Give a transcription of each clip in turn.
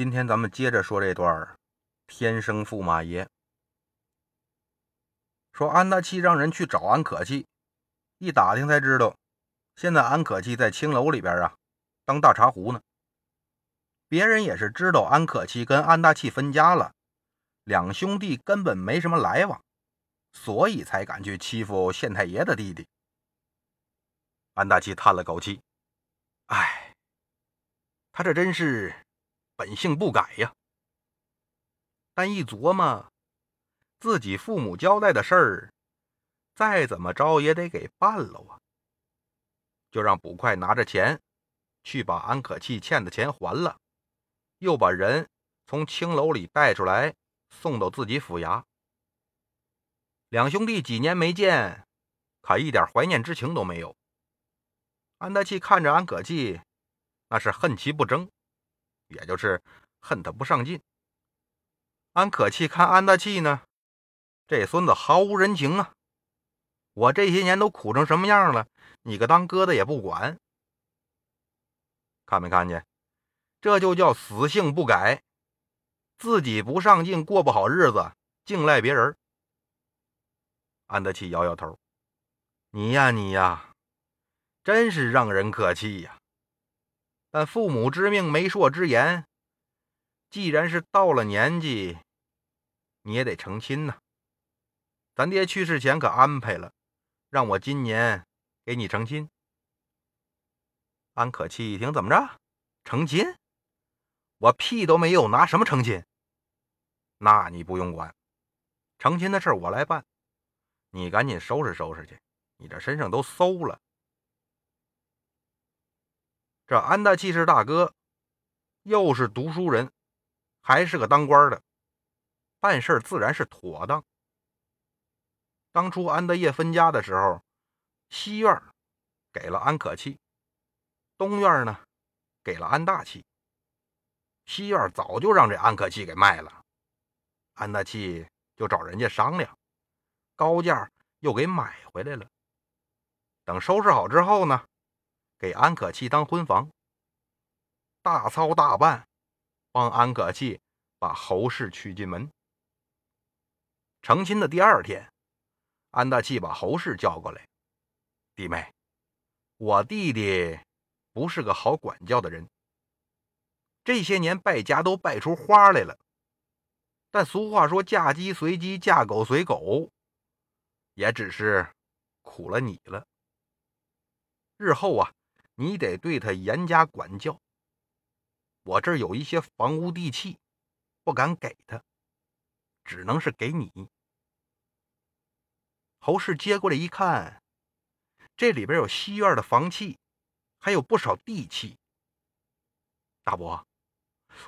今天咱们接着说这段儿天生驸马爷。说安大器让人去找安可气，一打听才知道，现在安可气在青楼里边啊，当大茶壶呢。别人也是知道安可气跟安大器分家了，两兄弟根本没什么来往，所以才敢去欺负县太爷的弟弟。安大器叹了口气：“哎，他这真是本性不改呀。”但一琢磨，自己父母交代的事儿，再怎么着也得给办了啊！就让捕快拿着钱，去把安可气欠的钱还了，又把人从青楼里带出来，送到自己府衙。两兄弟几年没见，可一点怀念之情都没有。安德器看着安可气，那是恨其不争，也就是恨他不上进。安可气看安大气呢，这孙子毫无人情啊！我这些年都苦成什么样了，你个当哥的也不管，看没看见？这就叫死性不改，自己不上进，过不好日子，净赖别人。安德器摇摇头：“你呀，你呀。”真是让人可气呀！但父母之命，媒妁之言，既然是到了年纪，你也得成亲呐。咱爹去世前可安排了，让我今年给你成亲。安可气一听，怎么着？成亲？我屁都没有，拿什么成亲？那你不用管，成亲的事我来办。你赶紧收拾收拾去，你这身上都馊了。这安大器是大哥，又是读书人，还是个当官的，办事自然是妥当。当初安德业分家的时候，西院给了安可气，东院呢给了安大器。西院早就让这安可气给卖了，安大器就找人家商量，高价又给买回来了。等收拾好之后呢？给安可气当婚房，大操大办，帮安可气把侯氏娶进门。成亲的第二天，安大器把侯氏叫过来：“弟妹，我弟弟不是个好管教的人，这些年败家都败出花来了。但俗话说‘嫁鸡随鸡，嫁狗随狗’，也只是苦了你了。日后啊。”你得对他严加管教。我这儿有一些房屋地契，不敢给他，只能是给你。侯氏接过来一看，这里边有西院的房契，还有不少地契。大伯，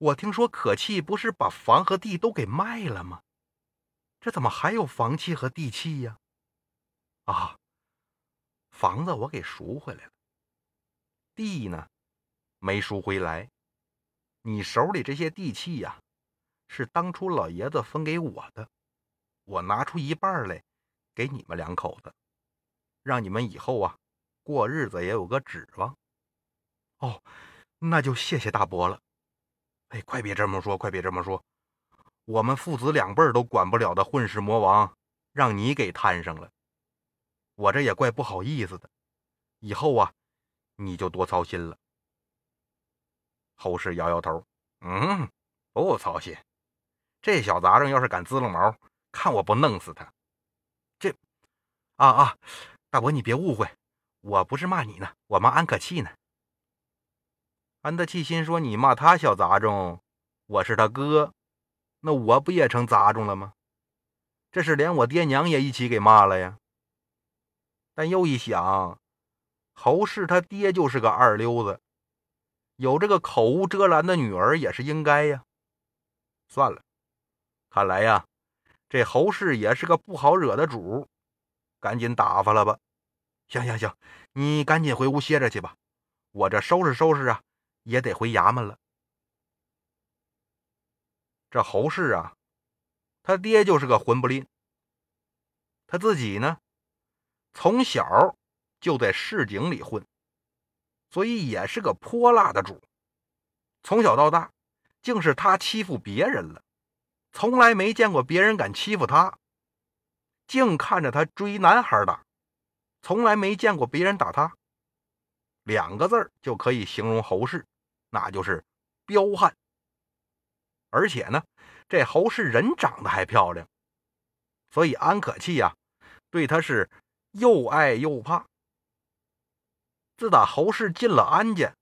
我听说可气不是把房和地都给卖了吗？这怎么还有房契和地契呀？啊，房子我给赎回来了。地呢，没赎回来。你手里这些地契呀，是当初老爷子分给我的，我拿出一半来给你们两口子，让你们以后啊过日子也有个指望。哦，那就谢谢大伯了。哎，快别这么说，快别这么说，我们父子两辈都管不了的混世魔王，让你给摊上了，我这也怪不好意思的。以后啊。你就多操心了。侯氏摇摇头，嗯，不操心。这小杂种要是敢滋楞毛，看我不弄死他！这，啊啊，大伯你别误会，我不是骂你呢，我骂安可气呢。安德气心说：“你骂他小杂种，我是他哥，那我不也成杂种了吗？这是连我爹娘也一起给骂了呀。”但又一想。侯氏他爹就是个二流子，有这个口无遮拦的女儿也是应该呀。算了，看来呀，这侯氏也是个不好惹的主，赶紧打发了吧。行行行，你赶紧回屋歇着去吧，我这收拾收拾啊，也得回衙门了。这侯氏啊，他爹就是个混不吝，他自己呢，从小。就在市井里混，所以也是个泼辣的主。从小到大，竟是他欺负别人了，从来没见过别人敢欺负他，净看着他追男孩打，从来没见过别人打他。两个字就可以形容侯氏，那就是彪悍。而且呢，这侯氏人长得还漂亮，所以安可气呀，对他是又爱又怕。自打侯氏进了安家，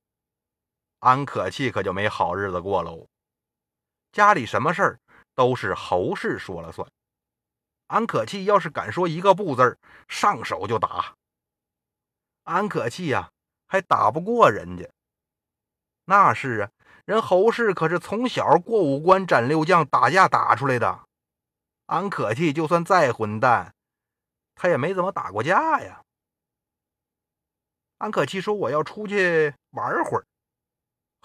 安可气可就没好日子过喽。家里什么事儿都是侯氏说了算。安可气要是敢说一个不字儿，上手就打。安可气呀，还打不过人家。那是啊，人侯氏可是从小过五关斩六将，打架打出来的。安可气就算再混蛋，他也没怎么打过架呀。安可气说：“我要出去玩会儿。”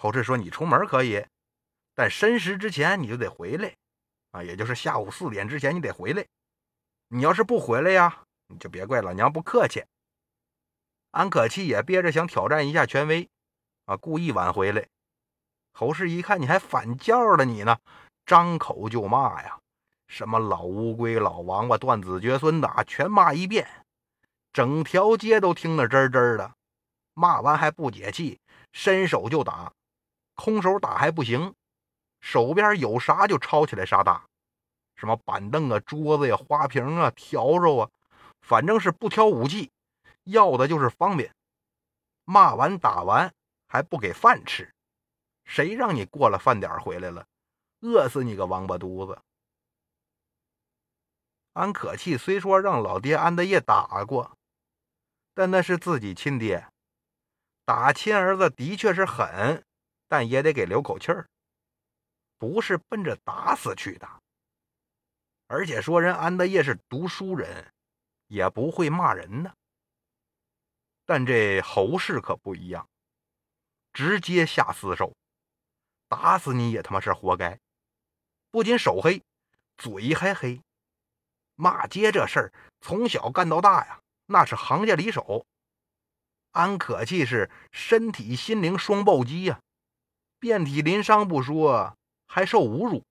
侯氏说：“你出门可以。”但申时之前你就得回来，啊，也就是下午四点之前你得回来。你要是不回来呀，你就别怪老娘不客气。安可气也憋着想挑战一下权威，啊，故意晚回来。侯氏一看你还反叫了你呢，张口就骂呀，什么老乌龟、老王八、断子绝孙的啊，全骂一遍，整条街都听得吱吱的。骂完还不解气，伸手就打，空手打还不行。手边有啥就抄起来啥打，什么板凳啊、桌子呀、花瓶啊、笤帚啊，反正是不挑武器，要的就是方便。骂完打完还不给饭吃，谁让你过了饭点回来了？饿死你个王八犊子！安可气虽说让老爹安德业打过，但那是自己亲爹，打亲儿子的确是狠，但也得给留口气儿。不是奔着打死去的，而且说人安德业是读书人，也不会骂人呢。但这侯氏可不一样，直接下死手，打死你也他妈是活该。不仅手黑，嘴还黑，骂街这事儿从小干到大呀，那是行家里手。安可气是身体心灵双暴击呀，遍体鳞伤不说。还受侮辱，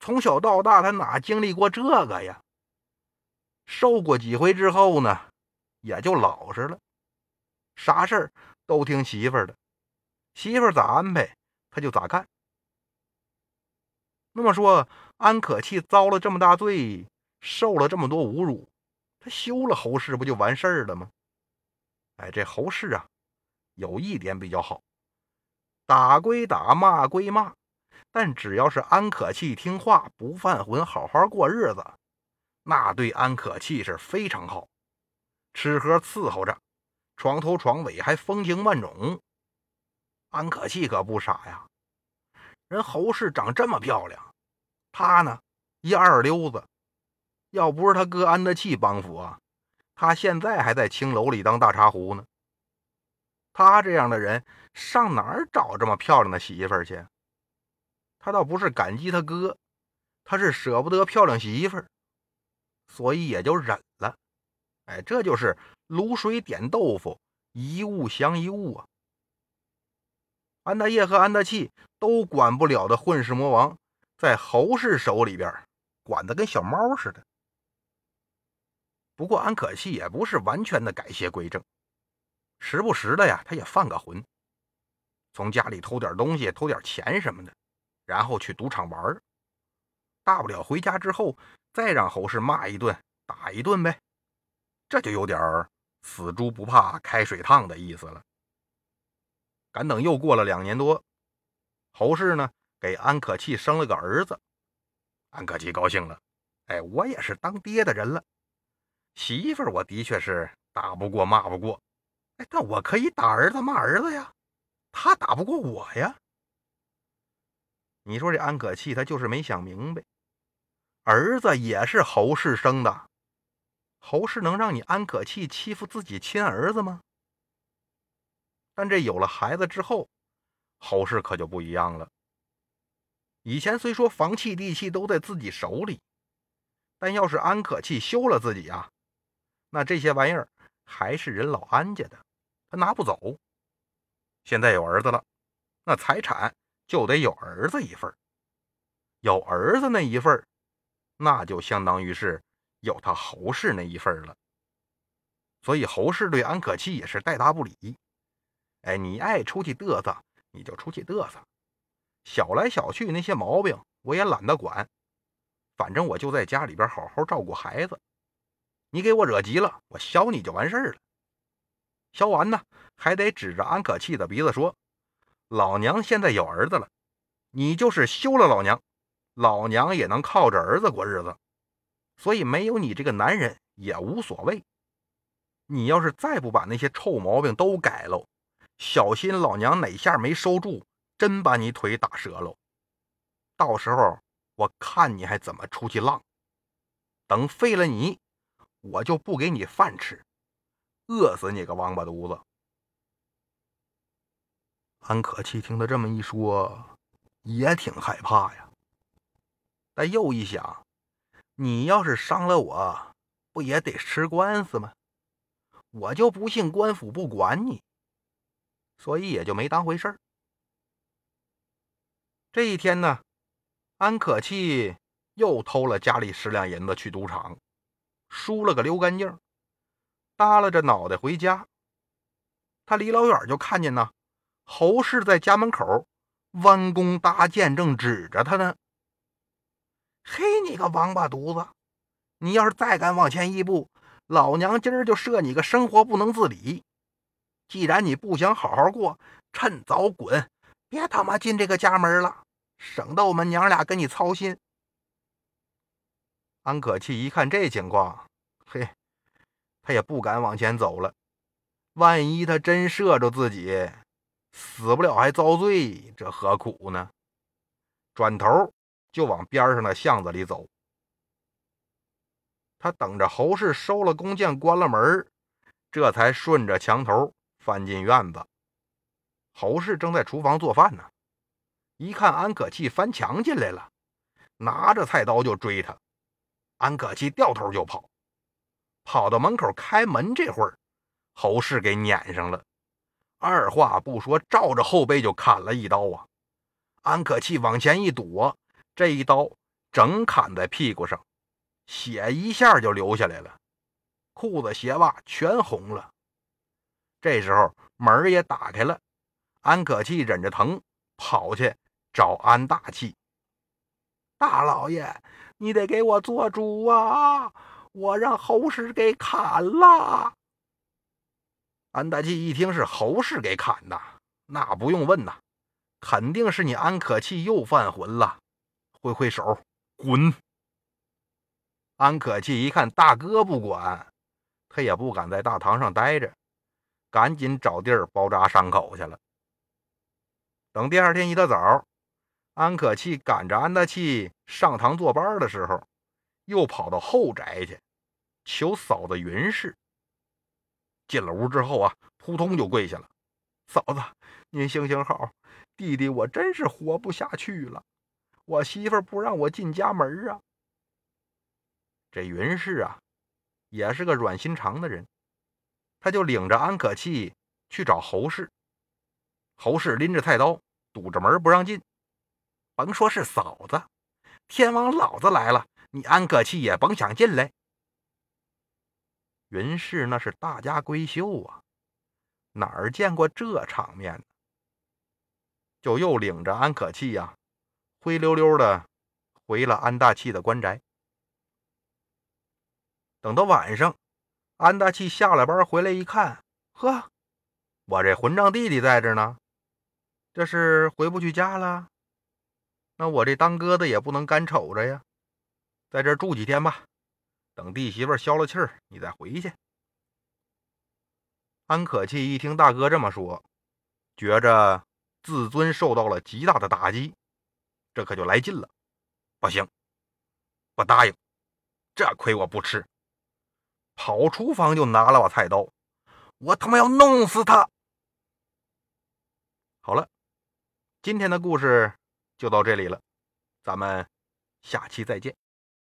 从小到大他哪经历过这个呀？受过几回之后呢，也就老实了，啥事儿都听媳妇儿的，媳妇儿咋安排他就咋干。那么说，安可气遭了这么大罪，受了这么多侮辱，他休了侯氏不就完事儿了吗？哎，这侯氏啊，有一点比较好，打归打，骂归骂。但只要是安可气听话，不犯浑，好好过日子，那对安可气是非常好，吃喝伺候着，床头床尾还风情万种。安可气可不傻呀，人侯氏长这么漂亮，他呢一二流子，要不是他哥安德气帮扶啊，他现在还在青楼里当大茶壶呢。他这样的人上哪儿找这么漂亮的媳妇儿去？他倒不是感激他哥，他是舍不得漂亮媳妇儿，所以也就忍了。哎，这就是卤水点豆腐，一物降一物啊！安大业和安大器都管不了的混世魔王，在侯氏手里边管得跟小猫似的。不过安可气也不是完全的改邪归正，时不时的呀，他也犯个浑，从家里偷点东西，偷点钱什么的。然后去赌场玩大不了回家之后再让侯氏骂一顿、打一顿呗，这就有点死猪不怕开水烫的意思了。赶等又过了两年多，侯氏呢给安可气生了个儿子，安可气高兴了，哎，我也是当爹的人了。媳妇儿我的确是打不过、骂不过，哎，但我可以打儿子、骂儿子呀，他打不过我呀。你说这安可气，他就是没想明白，儿子也是侯氏生的，侯氏能让你安可气欺负自己亲儿子吗？但这有了孩子之后，侯氏可就不一样了。以前虽说房契地契都在自己手里，但要是安可气休了自己啊，那这些玩意儿还是人老安家的，他拿不走。现在有儿子了，那财产。就得有儿子一份有儿子那一份那就相当于是有他侯氏那一份了。所以侯氏对安可气也是带答不理。哎，你爱出去嘚瑟，你就出去嘚瑟，小来小去那些毛病我也懒得管，反正我就在家里边好好照顾孩子。你给我惹急了，我削你就完事儿了。削完呢，还得指着安可气的鼻子说：“老娘现在有儿子了，你就是休了老娘，老娘也能靠着儿子过日子，所以没有你这个男人也无所谓。你要是再不把那些臭毛病都改喽，小心老娘哪下没收住，真把你腿打折喽。到时候我看你还怎么出去浪。等废了你，我就不给你饭吃。”饿死你个王八犊子！安可气听他这么一说，也挺害怕呀。但又一想，你要是伤了我，不也得吃官司吗？我就不信官府不管你，所以也就没当回事儿。这一天呢，安可气又偷了家里十两银子去赌场，输了个溜干净。耷拉着脑袋回家，他离老远就看见呢，侯氏在家门口弯弓搭箭，正指着他呢。嘿，你个王八犊子！你要是再敢往前一步，老娘今儿就射你个生活不能自理！既然你不想好好过，趁早滚，别他妈进这个家门了，省得我们娘俩跟你操心。安可气一看这情况，嘿。他也不敢往前走了，万一他真射着自己，死不了还遭罪，这何苦呢？转头就往边上的巷子里走。他等着侯氏收了弓箭，关了门，这才顺着墙头翻进院子。侯氏正在厨房做饭呢，一看安可气翻墙进来了，拿着菜刀就追他。安可气掉头就跑。跑到门口开门，这会儿侯氏给撵上了，二话不说，照着后背就砍了一刀啊！安可气往前一躲，这一刀整砍在屁股上，血一下就流下来了，裤子鞋袜全红了。这时候门也打开了，安可气忍着疼跑去找安大气：“大老爷，你得给我做主啊！”我让侯氏给砍了。安大器一听是侯氏给砍的，那不用问呐，肯定是你安可气又犯浑了。挥挥手，滚！安可气一看大哥不管，他也不敢在大堂上待着，赶紧找地儿包扎伤口去了。等第二天一大早，安可气赶着安大器上堂坐班的时候，又跑到后宅去。求嫂子云氏。进了屋之后啊，扑通就跪下了。嫂子，您行行好，弟弟我真是活不下去了。我媳妇不让我进家门啊。这云氏啊，也是个软心肠的人，他就领着安可气去找侯氏。侯氏拎着菜刀堵着门不让进。甭说是嫂子，天王老子来了，你安可气也甭想进来。云氏那是大家闺秀啊，哪儿见过这场面？就又领着安可气呀，灰溜溜的回了安大器的官宅。等到晚上，安大器下了班回来一看，呵，我这混账弟弟在这呢，这是回不去家了。那我这当哥的也不能干瞅着呀，在这住几天吧。等弟媳妇消了气儿，你再回去。安可气一听大哥这么说，觉着自尊受到了极大的打击，这可就来劲了。不行，不答应，这亏我不吃。跑厨房就拿了把菜刀，我他妈要弄死他！好了，今天的故事就到这里了，咱们下期再见。